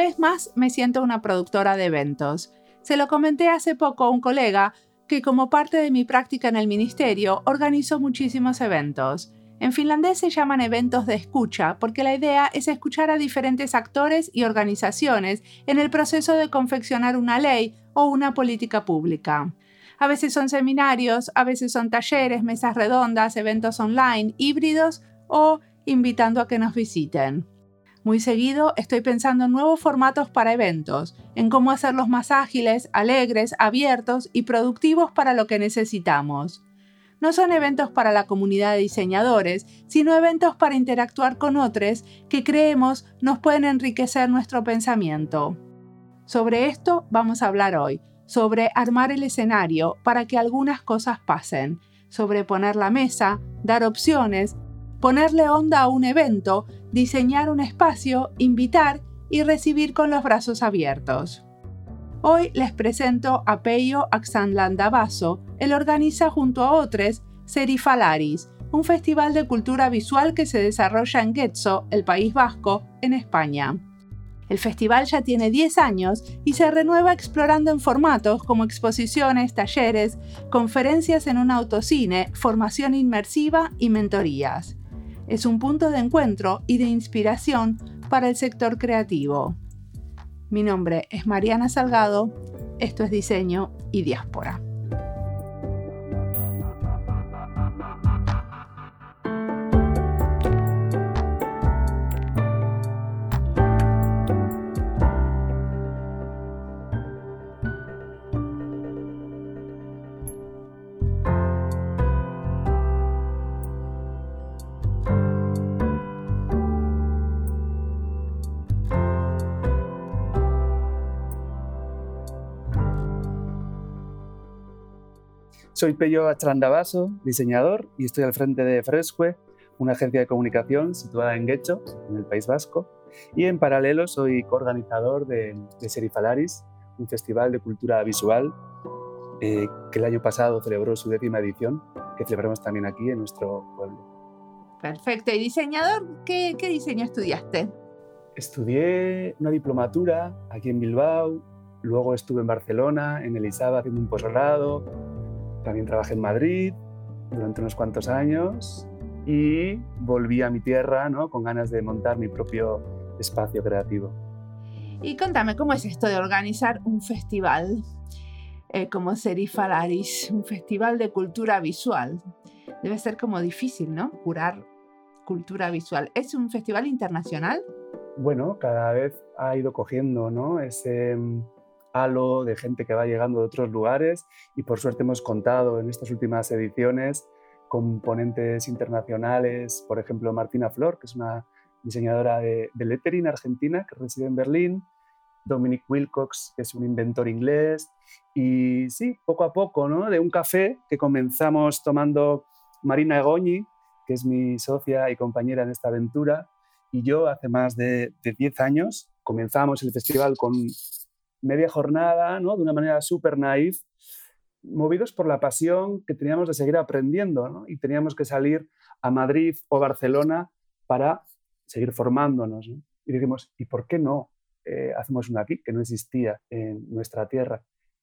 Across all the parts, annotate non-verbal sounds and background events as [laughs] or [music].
Vez más me siento una productora de eventos. Se lo comenté hace poco a un colega que como parte de mi práctica en el ministerio organizo muchísimos eventos. En finlandés se llaman eventos de escucha porque la idea es escuchar a diferentes actores y organizaciones en el proceso de confeccionar una ley o una política pública. A veces son seminarios, a veces son talleres, mesas redondas, eventos online, híbridos o invitando a que nos visiten. Muy seguido estoy pensando en nuevos formatos para eventos, en cómo hacerlos más ágiles, alegres, abiertos y productivos para lo que necesitamos. No son eventos para la comunidad de diseñadores, sino eventos para interactuar con otros que creemos nos pueden enriquecer nuestro pensamiento. Sobre esto vamos a hablar hoy, sobre armar el escenario para que algunas cosas pasen, sobre poner la mesa, dar opciones, ponerle onda a un evento, diseñar un espacio, invitar y recibir con los brazos abiertos. Hoy les presento a Peyo Axanlandavaso. Él organiza junto a otros Serifalaris, un festival de cultura visual que se desarrolla en Getxo, el País Vasco, en España. El festival ya tiene 10 años y se renueva explorando en formatos como exposiciones, talleres, conferencias en un autocine, formación inmersiva y mentorías. Es un punto de encuentro y de inspiración para el sector creativo. Mi nombre es Mariana Salgado, esto es Diseño y Diáspora. Soy Pello Achrandabaso, diseñador, y estoy al frente de Fresque, una agencia de comunicación situada en Guecho, en el País Vasco. Y en paralelo soy coorganizador de, de Serifalaris, un festival de cultura visual eh, que el año pasado celebró su décima edición, que celebramos también aquí en nuestro pueblo. Perfecto. ¿Y diseñador? ¿Qué, qué diseño estudiaste? Estudié una diplomatura aquí en Bilbao, luego estuve en Barcelona, en Elisaba, haciendo un posgrado, también trabajé en Madrid durante unos cuantos años y volví a mi tierra ¿no? con ganas de montar mi propio espacio creativo. Y contame, ¿cómo es esto de organizar un festival eh, como Serifalaris, un festival de cultura visual? Debe ser como difícil, ¿no? Curar cultura visual. ¿Es un festival internacional? Bueno, cada vez ha ido cogiendo ¿no? ese, halo de gente que va llegando de otros lugares y por suerte hemos contado en estas últimas ediciones con ponentes internacionales, por ejemplo Martina Flor, que es una diseñadora de, de lettering argentina que reside en Berlín, Dominic Wilcox, que es un inventor inglés, y sí, poco a poco, ¿no? De un café que comenzamos tomando Marina Egoñi, que es mi socia y compañera en esta aventura, y yo hace más de, de 10 años comenzamos el festival con media jornada, ¿no? de una manera súper naif, movidos por la pasión que teníamos de seguir aprendiendo ¿no? y teníamos que salir a Madrid o Barcelona para seguir formándonos. Y dijimos, ¿y por qué no eh, hacemos una aquí que no existía en nuestra tierra?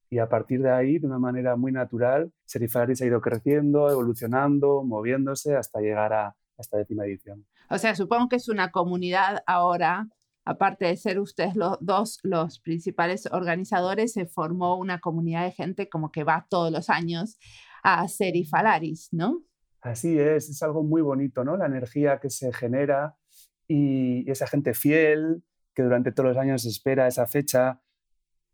Y a partir de ahí, de una manera muy natural, Serifaris ha ido creciendo, evolucionando, moviéndose hasta llegar a esta décima edición. O sea, supongo que es una comunidad ahora aparte de ser ustedes los dos los principales organizadores, se formó una comunidad de gente como que va todos los años a hacer Falaris, ¿no? Así es, es algo muy bonito, ¿no? La energía que se genera y esa gente fiel que durante todos los años espera esa fecha.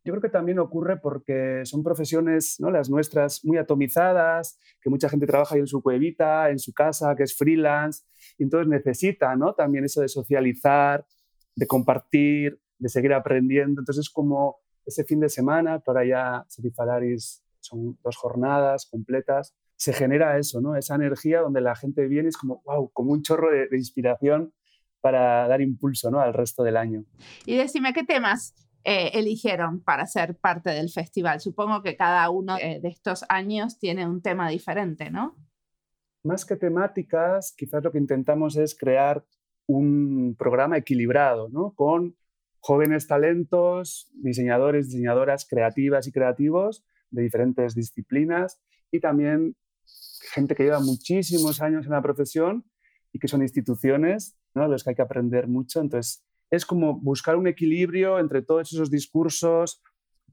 Yo creo que también ocurre porque son profesiones, ¿no? las nuestras, muy atomizadas, que mucha gente trabaja en su cuevita, en su casa, que es freelance, y entonces necesita ¿no? también eso de socializar, de compartir, de seguir aprendiendo. Entonces, como ese fin de semana, que ahora ya Serifalaris son dos jornadas completas, se genera eso, ¿no? Esa energía donde la gente viene es como, wow, como un chorro de, inspiración para dar impulso ¿no? al resto del año. Y decime, ¿qué temas eh, eligieron para ser parte del festival? Supongo que cada uno de estos años tiene un tema diferente, ¿no? Más que temáticas, quizás lo que intentamos es crear un programa equilibrado, ¿no? con jóvenes talentos, diseñadores, diseñadoras creativas y creativos de diferentes disciplinas y también gente que lleva muchísimos años en la profesión y que son instituciones ¿no? los que hay que aprender mucho. Entonces, es como buscar un equilibrio entre todos esos discursos,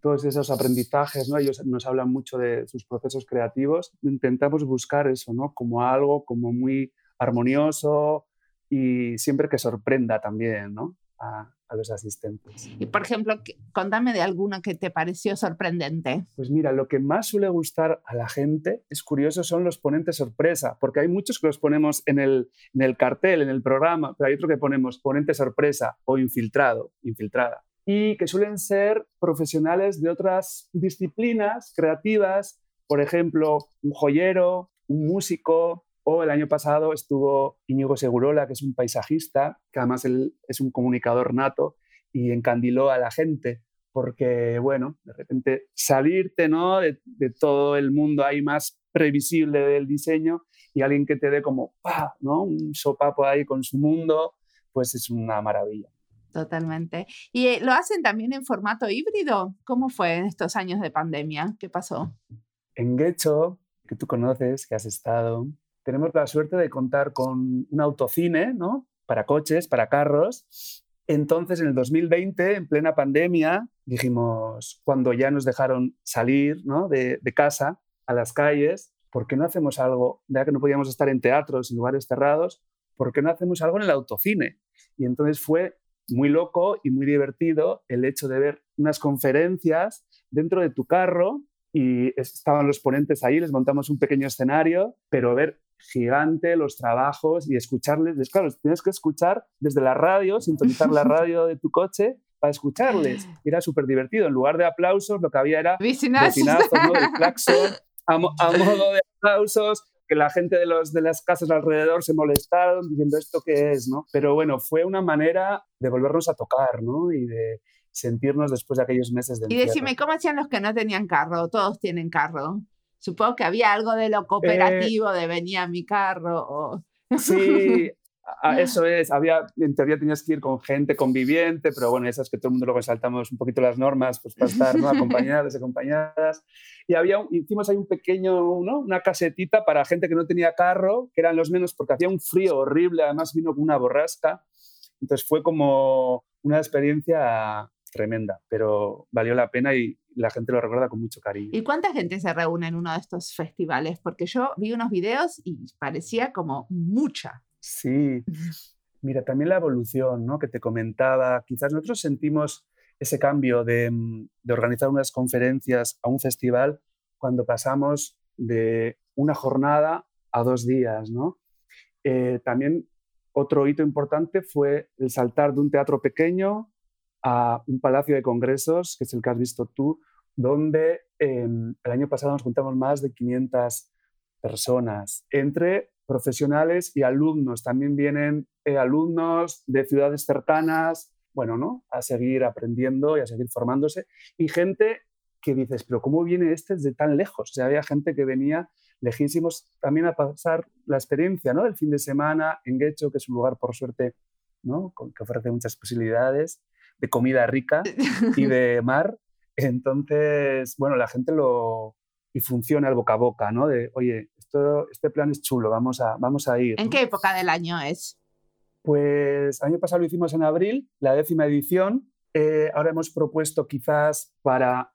todos esos aprendizajes, ¿no? Ellos nos hablan mucho de sus procesos creativos. Intentamos buscar eso, ¿no? Como algo como muy armonioso y siempre que sorprenda también, ¿no? A, a los asistentes. Y por ejemplo, contame de alguna que te pareció sorprendente. Pues mira, lo que más suele gustar a la gente, es curioso, son los ponentes sorpresa, porque hay muchos que los ponemos en el, en el cartel, en el programa, pero hay otro que ponemos ponente sorpresa o infiltrado, infiltrada, y que suelen ser profesionales de otras disciplinas creativas, por ejemplo, un joyero, un músico, o el año pasado estuvo Íñigo Segurola, que es un paisajista, que además él es un comunicador nato y encandiló a la gente, porque, bueno, de repente salirte ¿no? de, todo el mundo ahí más previsible del diseño y alguien que te dé como ¿no? un sopapo ahí con su mundo, pues es una maravilla. Totalmente. ¿Y eh, lo hacen también en formato híbrido? ¿Cómo fue en estos años de pandemia? ¿Qué pasó? En Gecho, que tú conoces, que has estado, tenemos la suerte de contar con un autocine, ¿no? Para coches, para carros. Entonces, en el 2020, en plena pandemia, dijimos, cuando ya nos dejaron salir ¿no? de, de casa a las calles, ¿por qué no hacemos algo, ya que no podíamos estar en teatros y lugares cerrados, ¿por qué no hacemos algo en el autocine? Y entonces fue muy loco y muy divertido el hecho de ver unas conferencias dentro de tu carro y estaban los ponentes ahí, les montamos un pequeño escenario, pero ver gigante los trabajos y escucharles. Claro, tienes que escuchar desde la radio, sintonizar la radio de tu coche para escucharles. Era súper divertido. En lugar de aplausos, lo que había era Vicinazos. ¿no? Del claxon, [laughs] a, modo de aplausos, que la gente de, los, de las casas alrededor se molestaron diciendo esto qué es, ¿no? Pero bueno, fue una manera de volvernos a tocar, ¿no? Y de sentirnos después de aquellos meses de Y decime, ¿cómo hacían los que no tenían carro? Todos tienen carro. Supongo que había algo de lo cooperativo, de venía mi carro. O... [laughs] Sí, eso es. Había, en teoría tenías que ir con gente conviviente, pero bueno, esas que todo el mundo luego saltamos un poquito las normas pues para estar ¿no? acompañadas, acompañadas. Y había, hicimos ahí un pequeño, ¿no? una casetita para gente que no tenía carro, que eran los menos porque hacía un frío horrible, además vino con una borrasca. Entonces fue como una experiencia tremenda, pero valió la pena y la gente lo recuerda con mucho cariño. ¿Y cuánta gente se reúne en uno de estos festivales? Porque yo vi unos videos y parecía como mucha. Sí, [laughs] mira, también la evolución ¿no? que te comentaba, quizás nosotros sentimos ese cambio de, mm, de organizar unas conferencias a un festival cuando pasamos de una jornada a dos días, ¿no? Eh, también otro hito importante fue el saltar de un teatro pequeño a un palacio de congresos, que es el que has visto tú, donde em, el año pasado nos juntamos más de 500 personas, entre profesionales y alumnos. También vienen eh, alumnos de ciudades cercanas, bueno, ¿no? A seguir aprendiendo y a seguir formándose. Y gente que dices, pero ¿cómo viene este desde tan lejos? O sea, había gente que venía lejísimos también a pasar la experiencia, ¿no? Del fin de semana en Guecho, que es un lugar, por suerte, ¿no? Que ofrece muchas posibilidades de comida rica y [laughs] de mar. Entonces, bueno, la gente lo... y funciona el boca a boca, ¿no? De, oye, esto, este plan es chulo, vamos a, vamos a ir. ¿En qué época del año es? Pues año pasado lo hicimos en abril, la décima edición. Eh, ahora hemos propuesto quizás para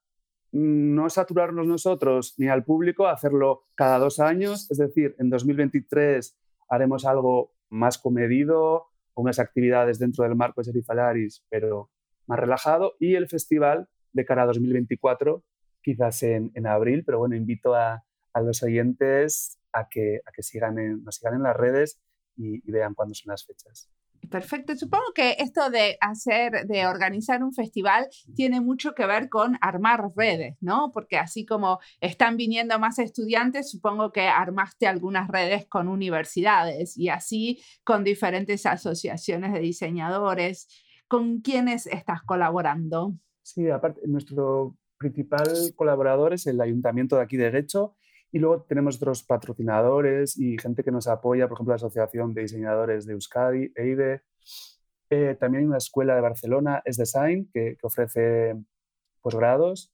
no saturarnos nosotros ni al público, hacerlo cada dos años, es decir, en 2023 haremos algo más comedido, unas actividades dentro del marco de Serifalaris, pero más relajado, y el festival de cara a 2024, quizás en, en abril, pero bueno, invito a, a los oyentes a que, a que sigan nos sigan en las redes y, y vean cuándo son las fechas. Perfecto. Supongo que esto de hacer, de organizar un festival tiene mucho que ver con armar redes, ¿no? Porque así como están viniendo más estudiantes, supongo que armaste algunas redes con universidades y así con diferentes asociaciones de diseñadores. ¿Con quiénes estás colaborando? Sí, aparte, nuestro principal colaborador es el ayuntamiento de aquí de Guecho y luego tenemos otros patrocinadores y gente que nos apoya, por ejemplo, la Asociación de Diseñadores de Euskadi, EIDE, Eh, también hay una escuela de Barcelona, es Design, que, ofrece posgrados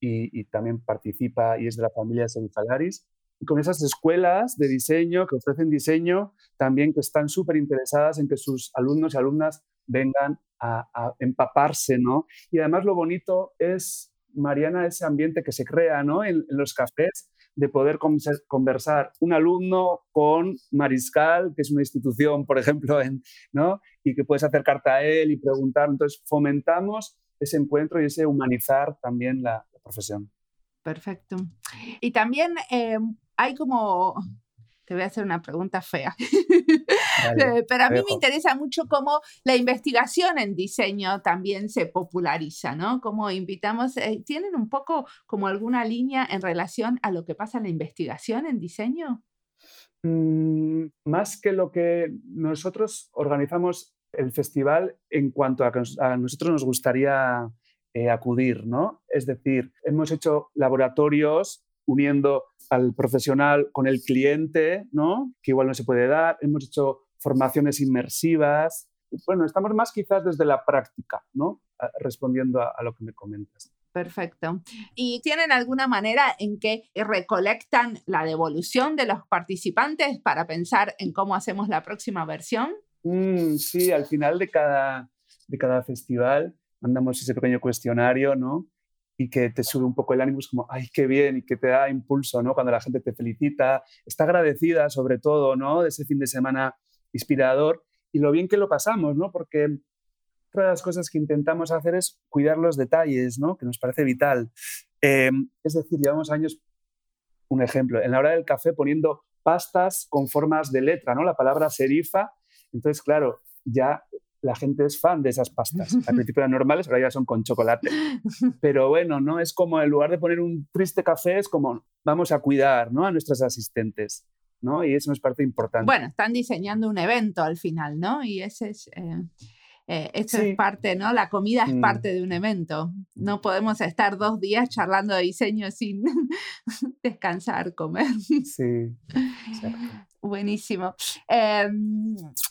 y, también participa y es de la familia Serifalaris. Y con esas escuelas de diseño que ofrecen diseño, también que están súper interesadas en que sus alumnos y alumnas vengan a, empaparse, ¿no? Y además lo bonito es, Mariana, ese ambiente que se crea, ¿no? En, los cafés, de poder conversar un alumno con Mariscal, que es una institución, por ejemplo, en, ¿no? y que puedes acercarte a él y preguntar. Entonces, fomentamos ese encuentro y ese humanizar también la, la profesión. Perfecto. Y también eh, hay como te voy a hacer una pregunta fea. [laughs] Pero a mí me interesa mucho cómo la investigación en diseño también se populariza, ¿no? Cómo invitamos, eh, ¿tienen un poco como alguna línea en relación a lo que pasa en la investigación en diseño? Mm, más que lo que nosotros organizamos el festival en cuanto a nosotros nos gustaría eh, acudir, ¿no? Es decir, hemos hecho laboratorios uniendo al profesional con el cliente, ¿no? que igual no se puede dar. Hemos hecho formaciones inmersivas. Bueno, estamos más quizás desde la práctica, ¿no? respondiendo a, a lo que me comentas. Perfecto. ¿Y tienen alguna manera en que recolectan la devolución de los participantes para pensar en cómo hacemos la próxima versión? Mm, sí, al final de cada, de cada festival mandamos ese pequeño cuestionario, ¿no? Y que te sube un poco el ánimo, es como, ay, qué bien, y que te da impulso, ¿no? Cuando la gente te felicita, está agradecida sobre todo, ¿no? De ese fin de semana inspirador y lo bien que lo pasamos, ¿no? Porque otra de las cosas que intentamos hacer es cuidar los detalles, ¿no? Que nos parece vital. Eh, es decir, llevamos años, un ejemplo, en la hora del café poniendo pastas con formas de letra, ¿no? La palabra serifa. Entonces, claro, ya la gente es fan de esas pastas. Al [laughs] principio eran normales, ahora ya son con chocolate. Pero bueno, ¿no? Es como en lugar de poner un triste café, es como vamos a cuidar ¿no? a nuestras asistentes. ¿no? Y eso nos parece importante. Bueno, están diseñando un evento al final, ¿no? Y ese es... Eh... Eh, esto sí. es parte, ¿no? La comida es mm. parte de un evento. No podemos estar dos días charlando de diseño sin [laughs] descansar, comer. Sí. Exacto. [laughs] Buenísimo. Eh,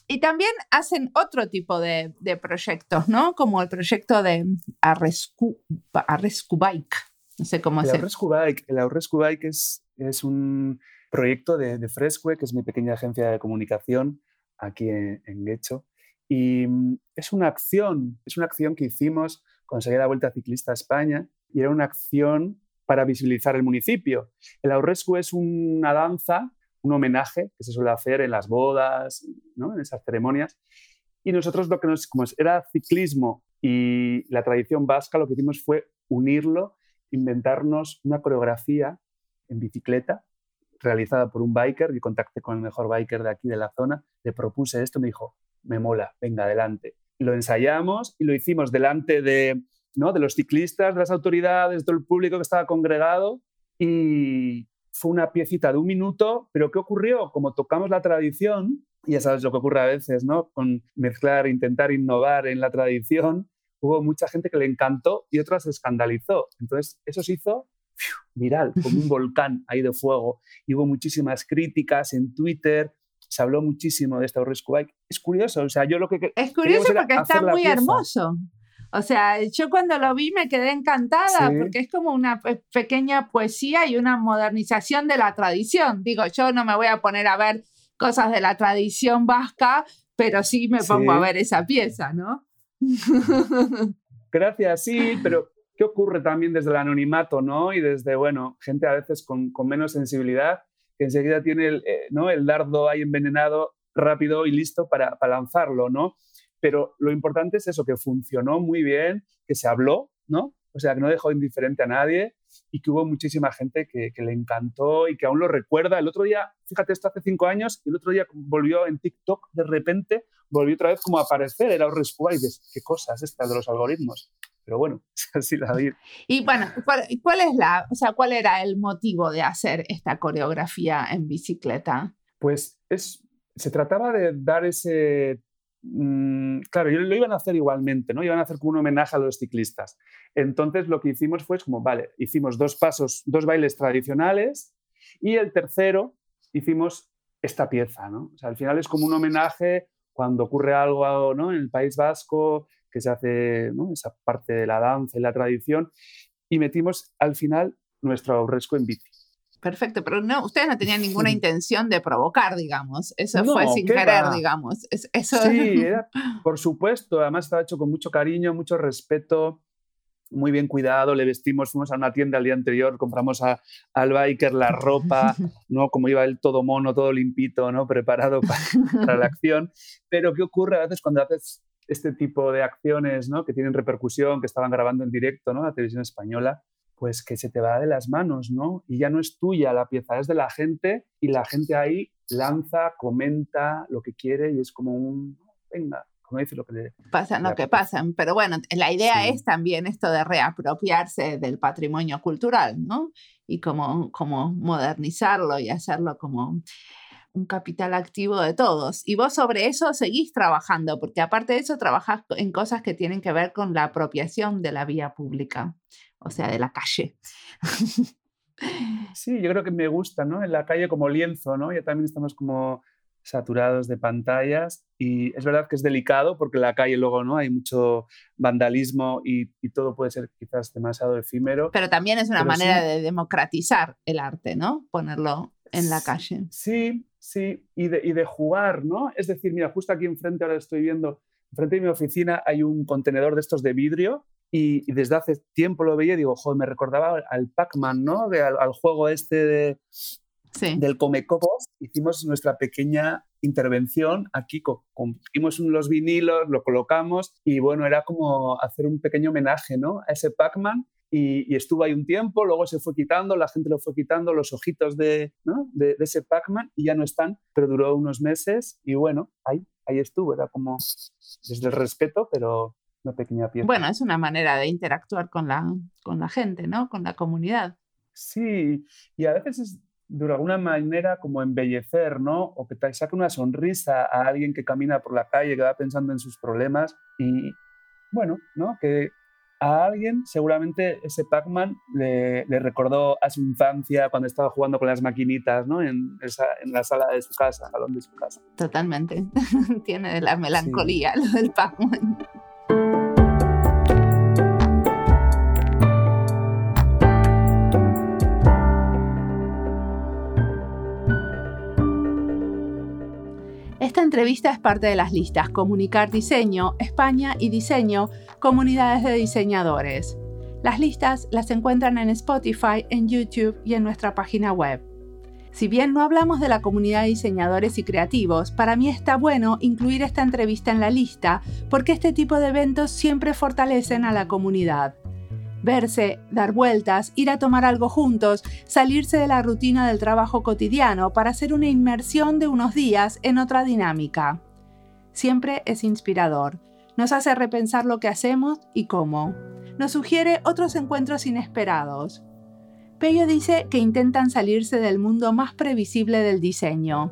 y también hacen otro tipo de, de, proyectos, ¿no? Como el proyecto de Arrescu, Arrescu Bike. No sé cómo hacer. El Arrescu Bike, el Arrescu Bike es, es un proyecto de, de Fresque, que es mi pequeña agencia de comunicación aquí en, en Guecho. Y mm, es una acción, es una acción que hicimos cuando salía la Vuelta Ciclista a España y era una acción para visibilizar el municipio. El Aurrescu es una danza, un homenaje que se suele hacer en las bodas, en esas ceremonias. Y nosotros lo que nos, como era ciclismo y la tradición vasca, lo que hicimos fue unirlo, inventarnos una coreografía en bicicleta realizada por un biker. Yo contacté con el mejor biker de aquí de la zona, le propuse esto, me dijo, me mola, venga, adelante. Lo ensayamos y lo hicimos delante de, ¿no? de los ciclistas, de las autoridades, de todo el público que estaba congregado y fue una piecita de un minuto, pero ¿qué ocurrió? Como tocamos la tradición, y ya sabes lo que ocurre a veces, ¿no? Con mezclar, intentar innovar en la tradición, hubo mucha gente que le encantó y otra se escandalizó. Entonces, eso se hizo viral, como un [laughs] volcán ahí de fuego. Y hubo muchísimas críticas en Twitter, se habló muchísimo de esta Rescue Bike. Es curioso, o sea, yo lo que... Es curioso porque está muy hermoso. O sea, yo cuando lo vi me quedé encantada sí. porque es como una pequeña poesía y una modernización de la tradición. Digo, yo no me voy a poner a ver cosas de la tradición vasca, pero sí me pongo sí. a ver esa pieza, ¿no? [laughs] Gracias, sí, pero ¿qué ocurre también desde el anonimato, no? Y desde, bueno, gente a veces con, con menos sensibilidad enseguida tiene el, eh, ¿no? el dardo ahí envenenado rápido y listo para, para, lanzarlo, ¿no? Pero lo importante es eso, que funcionó muy bien, que se habló, ¿no? O sea, que no dejó indiferente a nadie y que hubo muchísima gente que, le encantó y que aún lo recuerda. El otro día, fíjate, esto hace cinco años, y el otro día volvió en TikTok, de repente, volvió otra vez como a aparecer, era Rescue y dices, qué cosas estas de los algoritmos. Pero bueno, [laughs] así la vi. Y bueno, ¿cuál, ¿cuál, es la, o sea, cuál era el motivo de hacer esta coreografía en bicicleta? Pues es, se trataba de dar ese mmm, claro, lo iban a hacer igualmente, ¿no? Iban a hacer como un homenaje a los ciclistas. Entonces lo que hicimos fue como, vale, hicimos dos pasos, dos bailes tradicionales y el tercero hicimos esta pieza, ¿no? O sea, al final es como un homenaje cuando ocurre algo ¿no? en el País Vasco, que se hace esa parte de la danza y la tradición, y metimos al final nuestro aurresco en bici. Perfecto, pero no, ustedes no tenían ninguna [laughs] intención de provocar, digamos. Eso fue sin querer, digamos. eso... Sí, [laughs] por supuesto. Además estaba hecho con mucho cariño, mucho respeto, muy bien cuidado. Le vestimos, fuimos a una tienda el día anterior, compramos a, al biker la ropa, ¿no? Como iba él todo mono, todo limpito, ¿no? Preparado para, la acción. Pero ¿qué ocurre a veces cuando haces este tipo de acciones, ¿no? Que tienen repercusión, que estaban grabando en directo, ¿no? La televisión española pues que se te va de las manos, ¿no? Y ya no es tuya la pieza, es de la gente y la gente ahí lanza, comenta lo que quiere y es como un, venga, como dice lo que le... Pasa, no, que pasan, pero bueno, la idea es también esto de reapropiarse del patrimonio cultural, ¿no? Y como, como modernizarlo y hacerlo como un capital activo de todos. Y vos sobre eso seguís trabajando, porque aparte de eso trabajás en cosas que tienen que ver con la apropiación de la vía pública o sea, de la calle. [laughs] Sí, yo creo que me gusta, ¿no? En la calle como lienzo, ¿no? Ya también estamos como saturados de pantallas y es verdad que es delicado porque en la calle luego no hay mucho vandalismo y, todo puede ser quizás demasiado efímero. Pero también es una manera de democratizar el arte, ¿no? Ponerlo en la calle. Sí, sí, y de, y de jugar, ¿no? Es decir, mira, justo aquí enfrente ahora estoy viendo, enfrente de mi oficina hay un contenedor de estos de vidrio y, desde hace tiempo lo veía y digo, joder, me recordaba al Pac-Man, ¿no? al, juego este de, del Comecopos. Hicimos nuestra pequeña intervención aquí, hicimos los vinilos, lo colocamos y bueno, era como hacer un pequeño homenaje, ¿no? A ese Pac-Man y, estuvo ahí un tiempo, luego se fue quitando, la gente lo fue quitando, los ojitos de, ¿no? de, de, ese Pac-Man y ya no están, pero duró unos meses y bueno, ahí, ahí estuvo, era como desde el respeto, pero, una pequeña pieza. Bueno, es una manera de interactuar con la, con la gente, ¿no? Con la comunidad. Sí, y a veces es de alguna manera como embellecer, ¿no? O que te saque una sonrisa a alguien que camina por la calle, que va pensando en sus problemas y, bueno, ¿no? Que a alguien seguramente ese Pac-Man le, le, recordó a su infancia cuando estaba jugando con las maquinitas, ¿no? En, esa, en la sala de su casa, al salón de su casa. Totalmente. [laughs] Tiene la melancolía lo del Pac-Man. Entrevista es parte de las listas Comunicar Diseño, España y Diseño, Comunidades de Diseñadores. Las listas las encuentran en Spotify, en YouTube y en nuestra página web. Si bien no hablamos de la comunidad de diseñadores y creativos, para mí está bueno incluir esta entrevista en la lista porque este tipo de eventos siempre fortalecen a la comunidad verse, dar vueltas, ir a tomar algo juntos, salirse de la rutina del trabajo cotidiano para hacer una inmersión de unos días en otra dinámica. Siempre es inspirador, nos hace repensar lo que hacemos y cómo. Nos sugiere otros encuentros inesperados. Pello dice que intentan salirse del mundo más previsible del diseño.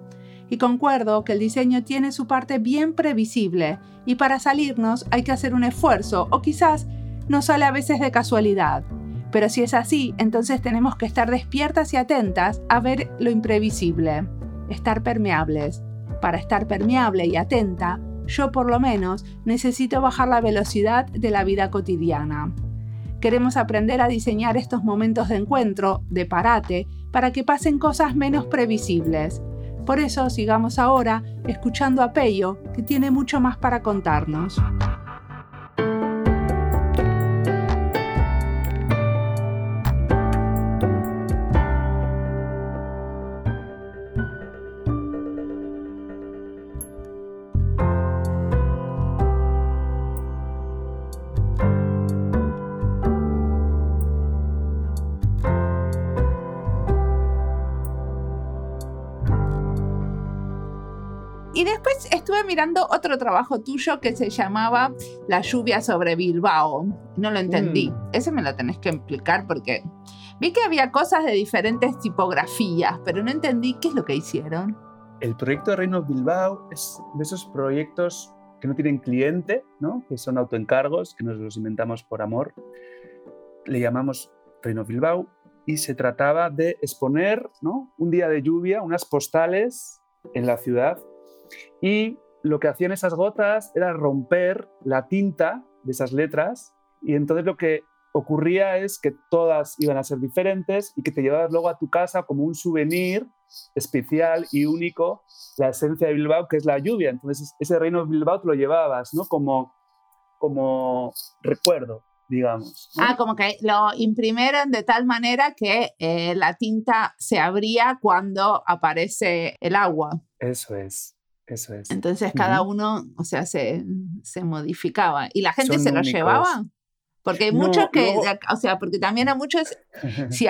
Y concuerdo que el diseño tiene su parte bien previsible y para salirnos hay que hacer un esfuerzo o quizás no sale a veces de casualidad. Pero si es así, entonces tenemos que estar despiertas y atentas a ver lo imprevisible, estar permeables. Para estar permeable y atenta, yo por lo menos necesito bajar la velocidad de la vida cotidiana. Queremos aprender a diseñar estos momentos de encuentro, de parate, para que pasen cosas menos previsibles. Por eso sigamos ahora escuchando a Peyo, que tiene mucho más para contarnos. Estuve mirando otro trabajo tuyo que se llamaba La lluvia sobre Bilbao. No lo entendí. Mm. Ese me lo tenés que explicar porque vi que había cosas de diferentes tipografías, pero no entendí qué es lo que hicieron. El proyecto de Reino Bilbao es de esos proyectos que no tienen cliente, ¿no? que son autoencargos, que nos los inventamos por amor. Le llamamos Reino Bilbao y se trataba de exponer ¿no? un día de lluvia, unas postales en la ciudad y lo que hacían esas gotas era romper la tinta de esas letras y entonces lo que ocurría es que todas iban a ser diferentes y que te llevabas luego a tu casa como un souvenir especial y único la esencia de Bilbao, que es la lluvia. Entonces ese reino de Bilbao te lo llevabas, ¿no? Como, como recuerdo, digamos. Ah, como que lo imprimieron de tal manera que eh, la tinta se abría cuando aparece el agua. Eso es. Eso es. Entonces cada uno, o sea, se, se, modificaba. ¿Y la gente se lo llevaba? Porque hay muchos que, o sea, porque también a muchos, [laughs] si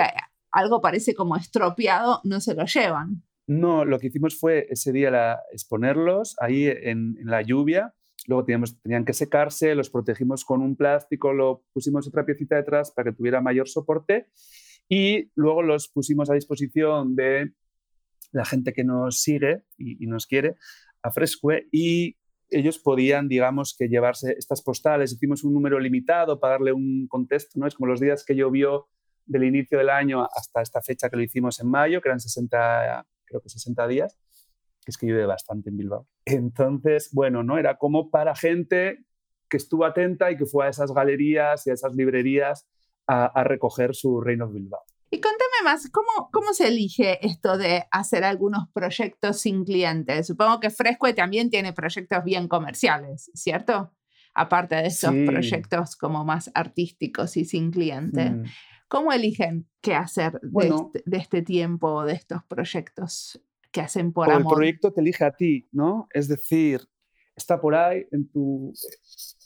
algo parece como estropeado, no se lo llevan. No, lo que hicimos fue ese día la, exponerlos ahí en, en, la lluvia. Luego teníamos, tenían que secarse, los protegimos con un plástico, lo pusimos otra piecita detrás para que tuviera mayor soporte y luego los pusimos a disposición de la gente que nos sigue y, y nos quiere a Fresque y ellos podían, digamos, que llevarse estas postales. Hicimos un número limitado para darle un contexto, ¿no? Es como los días que llovió del inicio del año hasta esta fecha que lo hicimos en mayo, que eran 60, creo que 60 días, que es que llueve bastante en Bilbao. Entonces, bueno, ¿no? Era como para gente que estuvo atenta y que fue a esas galerías y a esas librerías a recoger su Reino de Bilbao. Y contame más, ¿cómo, ¿cómo se elige esto de hacer algunos proyectos sin clientes? Supongo que Fresco también tiene proyectos bien comerciales, ¿cierto? Aparte de esos proyectos como más artísticos y sin cliente. Mm. ¿Cómo eligen qué hacer de, este, de, este, tiempo, de estos proyectos que hacen por amor? El proyecto te elige a ti, ¿no? Es decir, está por ahí, en tu,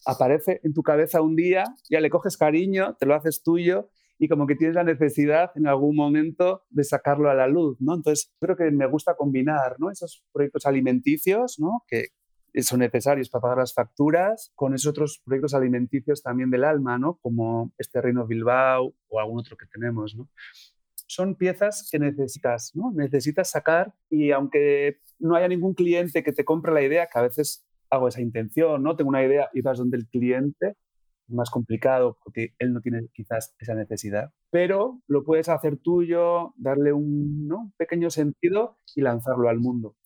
aparece en tu cabeza un día, ya le coges cariño, te lo haces tuyo y como que tienes la necesidad en algún momento de sacarlo a la luz, ¿no? Entonces, creo que me gusta combinar, ¿no? Esos proyectos alimenticios, ¿no? Que son necesarios para pagar las facturas, con esos otros proyectos alimenticios también del alma, ¿no? Como este Reino Bilbao o algún otro que tenemos, ¿no? Son piezas que necesitas, ¿no? Necesitas sacar y aunque no haya ningún cliente que te compre la idea, que a veces hago esa intención, ¿no? Tengo una idea y vas donde el cliente, más complicado porque él no tiene quizás esa necesidad, pero lo puedes hacer tuyo, darle un pequeño sentido y lanzarlo al mundo.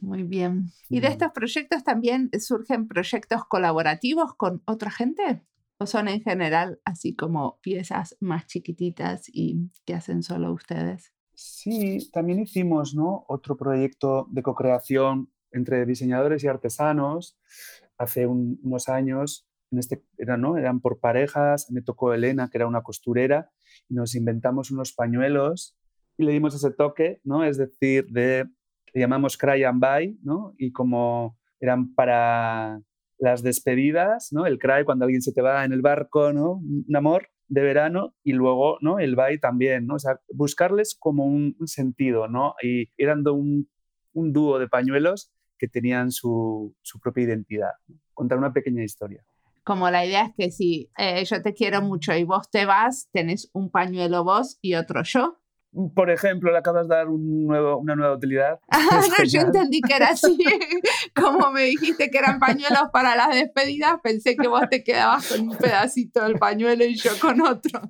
Muy bien. ¿Y de estos proyectos también surgen proyectos colaborativos con otra gente? ¿O son en general así como piezas más chiquititas y que hacen solo ustedes? Sí, también hicimos ¿no? otro proyecto de co-creación entre diseñadores y artesanos hace unos años en este, era, ¿no? eran por parejas, me tocó Elena, que era una costurera, y nos inventamos unos pañuelos y le dimos ese toque, ¿no? es decir, de, le llamamos Cry and Buy, ¿no? y como eran para las despedidas, ¿no? el cry cuando alguien se te va en el barco, ¿no? un amor de verano, y luego ¿no? el buy también, ¿no? o sea, buscarles como un, sentido, ¿no? y eran un, un dúo de pañuelos que tenían su, su propia identidad, contar una pequeña historia como la idea es que si eh, yo te quiero mucho y vos te vas, tenés un pañuelo vos y otro yo. Por ejemplo, le acabas de dar un nuevo, una nueva utilidad. [laughs] Ah, no, yo entendí que era así. [laughs] como me dijiste que eran pañuelos para las despedidas, pensé que vos te quedabas con un pedacito del pañuelo y yo con otro.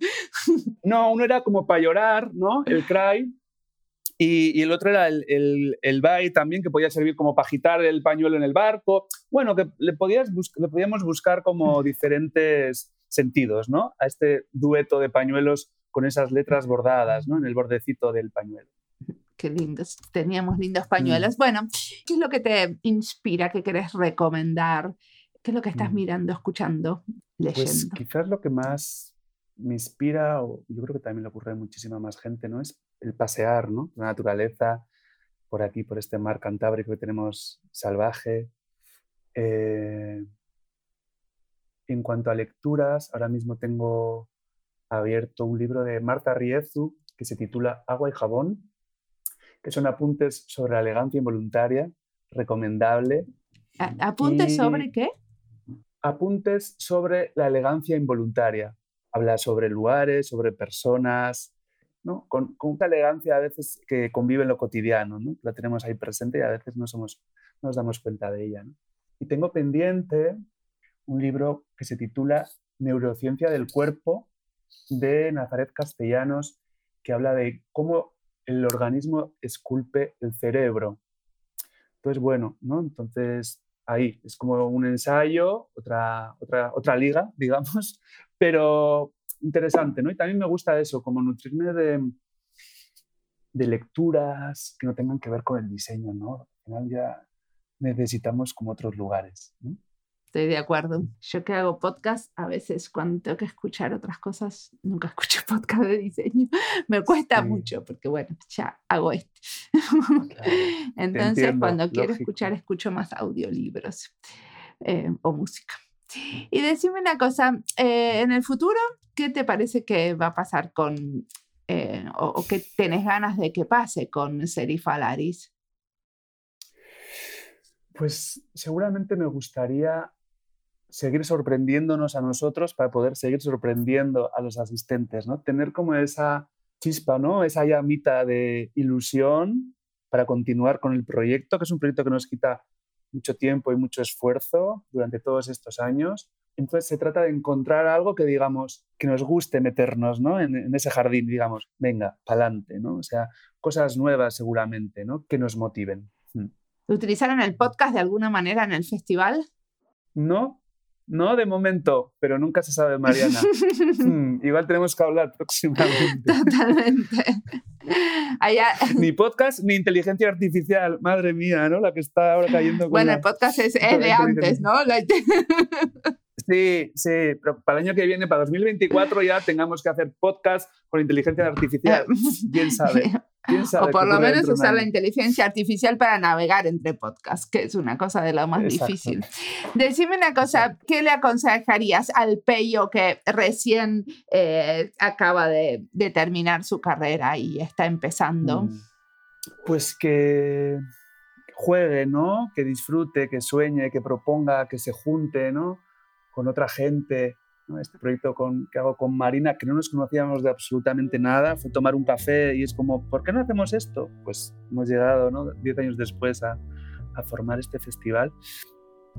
no, uno era como para llorar, ¿no? El cry. Y, el otro era el, el, el bye también, que podía servir como para agitar el pañuelo en el barco. Bueno, que le, podías le podíamos buscar como diferentes sentidos, ¿no? A este dueto de pañuelos con esas letras bordadas, ¿no? En el bordecito del pañuelo. Qué lindos, teníamos lindos pañuelos. Mm. Bueno, ¿qué es lo que te inspira, qué querés recomendar? ¿Qué es lo que estás mm. mirando, escuchando, pues leyendo? Pues quizás lo que más me inspira, o yo creo que también le ocurre a muchísima más gente, ¿no? Es el pasear, ¿no? La naturaleza, por aquí, por este mar Cantábrico que tenemos salvaje. Eh, en cuanto a lecturas, ahora mismo tengo abierto un libro de Marta Riezu que se titula Agua y jabón, que son apuntes sobre la elegancia involuntaria, recomendable. ¿Apuntes sobre qué? Apuntes sobre la elegancia involuntaria. Habla sobre lugares, sobre personas, con, una elegancia a veces que convive en lo cotidiano, ¿no? la tenemos ahí presente y a veces no, somos, nos damos cuenta de ella. Y tengo pendiente un libro que se titula Neurociencia del Cuerpo de Nazaret Castellanos, que habla de cómo el organismo esculpe el cerebro. Entonces, bueno, ¿no? Entonces ahí. Es como un ensayo, otra, otra, otra liga, [laughs] digamos, pero interesante, ¿no? Y también me gusta eso, como nutrirme de, de lecturas que no tengan que ver con el diseño, ¿no? Al final ya necesitamos como otros lugares, ¿no? Estoy de acuerdo. Yo que hago podcast, a veces cuando tengo que escuchar otras cosas, nunca escucho [laughs] podcast de diseño. Me cuesta mucho porque, bueno, ya hago este. [laughs] Entonces, cuando quiero escuchar, escucho más audiolibros eh, o música. Y decime una cosa, eh, en el futuro, ¿qué te parece que va a pasar con, eh, o, o, qué tenés ganas de que pase con Serif Alaris? Pues seguramente me gustaría seguir sorprendiéndonos a nosotros para poder seguir sorprendiendo a los asistentes, ¿no? Tener como esa chispa, ¿no? Esa llamita de ilusión para continuar con el proyecto, que es un proyecto que nos quita mucho tiempo y mucho esfuerzo durante todos estos años. Entonces se trata de encontrar algo que digamos, que nos guste meternos ¿no? en, ese jardín, digamos, venga, pa'lante, ¿no? O sea, cosas nuevas seguramente, ¿no? Que nos motiven. Hmm. ¿Utilizaron el podcast de alguna manera en el festival? No, no, de momento, pero nunca se sabe, Mariana. [laughs] Hmm, igual tenemos que hablar próximamente. Totalmente. [laughs] Ni podcast ni inteligencia artificial, madre mía, ¿no? La que está ahora cayendo. bueno, el podcast es, de antes, ¿no? [laughs] Sí, sí, pero para el año que viene, para 2024, ya tengamos que hacer podcast con inteligencia artificial. Quién sabe. [gasps] o por lo menos usar la inteligencia artificial para navegar entre podcasts, que es una cosa de lo más difícil. Decime una cosa, ¿qué le aconsejarías al Peyo que recién eh, acaba de, terminar su carrera y está empezando? Mm, pues que juegue, ¿no? Que disfrute, que sueñe, que proponga, que se junte, ¿no? Con otra gente, este proyecto con, que hago con Marina, que no nos conocíamos de absolutamente nada, fue tomar un café y es como, ¿por qué no hacemos esto? Pues hemos llegado, ¿no? Diez años después a, a, formar este festival.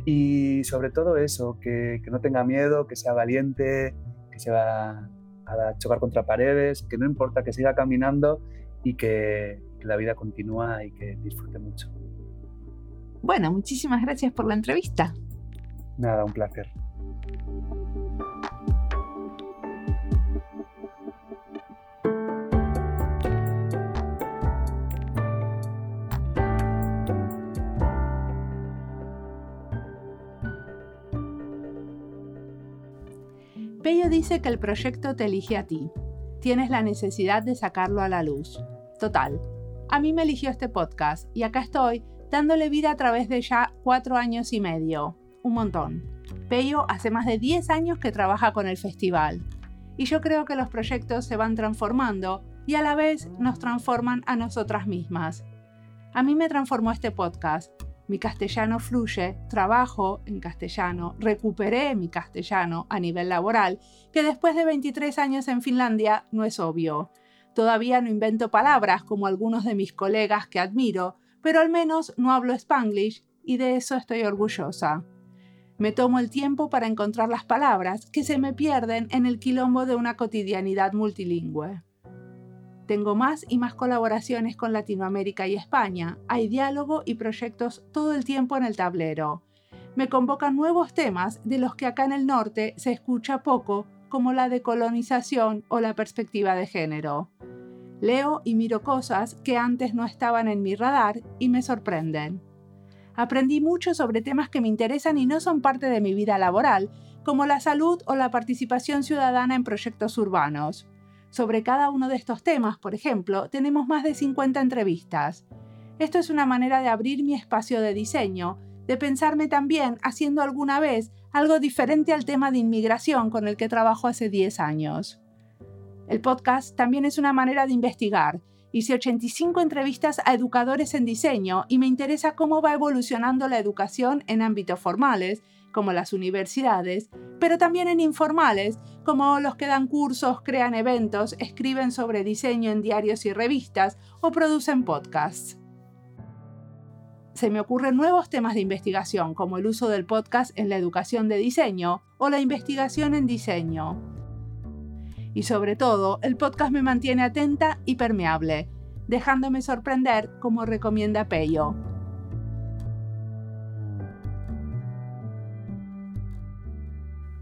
Y sobre todo eso, que, que, no tenga miedo, que sea valiente, que se va a chocar contra paredes, que no importa, que siga caminando y que, que la vida continúa y que disfrute mucho. Bueno, muchísimas gracias por la entrevista. Nada, un placer. Pello dice que el proyecto te elige a ti. Tienes la necesidad de sacarlo a la luz. Total. A mí me eligió este podcast y acá estoy dándole vida a través de ya cuatro años y medio. Un montón. Pello hace más de 10 años que trabaja con el festival. Y yo creo que los proyectos se van transformando y a la vez nos transforman a nosotras mismas. A mí me transformó este podcast mi castellano fluye, trabajo en castellano, recuperé mi castellano a nivel laboral, que después de 23 años en Finlandia no es obvio. Todavía no invento palabras como algunos de mis colegas que admiro, pero al menos no hablo spanglish y de eso estoy orgullosa. Me tomo el tiempo para encontrar las palabras que se me pierden en el quilombo de una cotidianidad multilingüe. Tengo más y más colaboraciones con Latinoamérica y España. Hay diálogo y proyectos todo el tiempo en el tablero. Me convocan nuevos temas de los que acá en el norte se escucha poco, como la decolonización o la perspectiva de género. Leo y miro cosas que antes no estaban en mi radar y me sorprenden. Aprendí mucho sobre temas que me interesan y no son parte de mi vida laboral, como la salud o la participación ciudadana en proyectos urbanos. Sobre cada uno de estos temas, por ejemplo, tenemos más de 50 entrevistas. Esto es una manera de abrir mi espacio de diseño, de pensarme también haciendo alguna vez algo diferente al tema de inmigración con el que trabajo hace 10 años. El podcast también es una manera de investigar. Hice 85 entrevistas a educadores en diseño y me interesa cómo va evolucionando la educación en ámbitos formales como las universidades, pero también en informales, como los que dan cursos, crean eventos, escriben sobre diseño en diarios y revistas o producen podcasts. Se me ocurren nuevos temas de investigación, como el uso del podcast en la educación de diseño o la investigación en diseño. Y sobre todo, el podcast me mantiene atenta y permeable, dejándome sorprender como recomienda Peyo.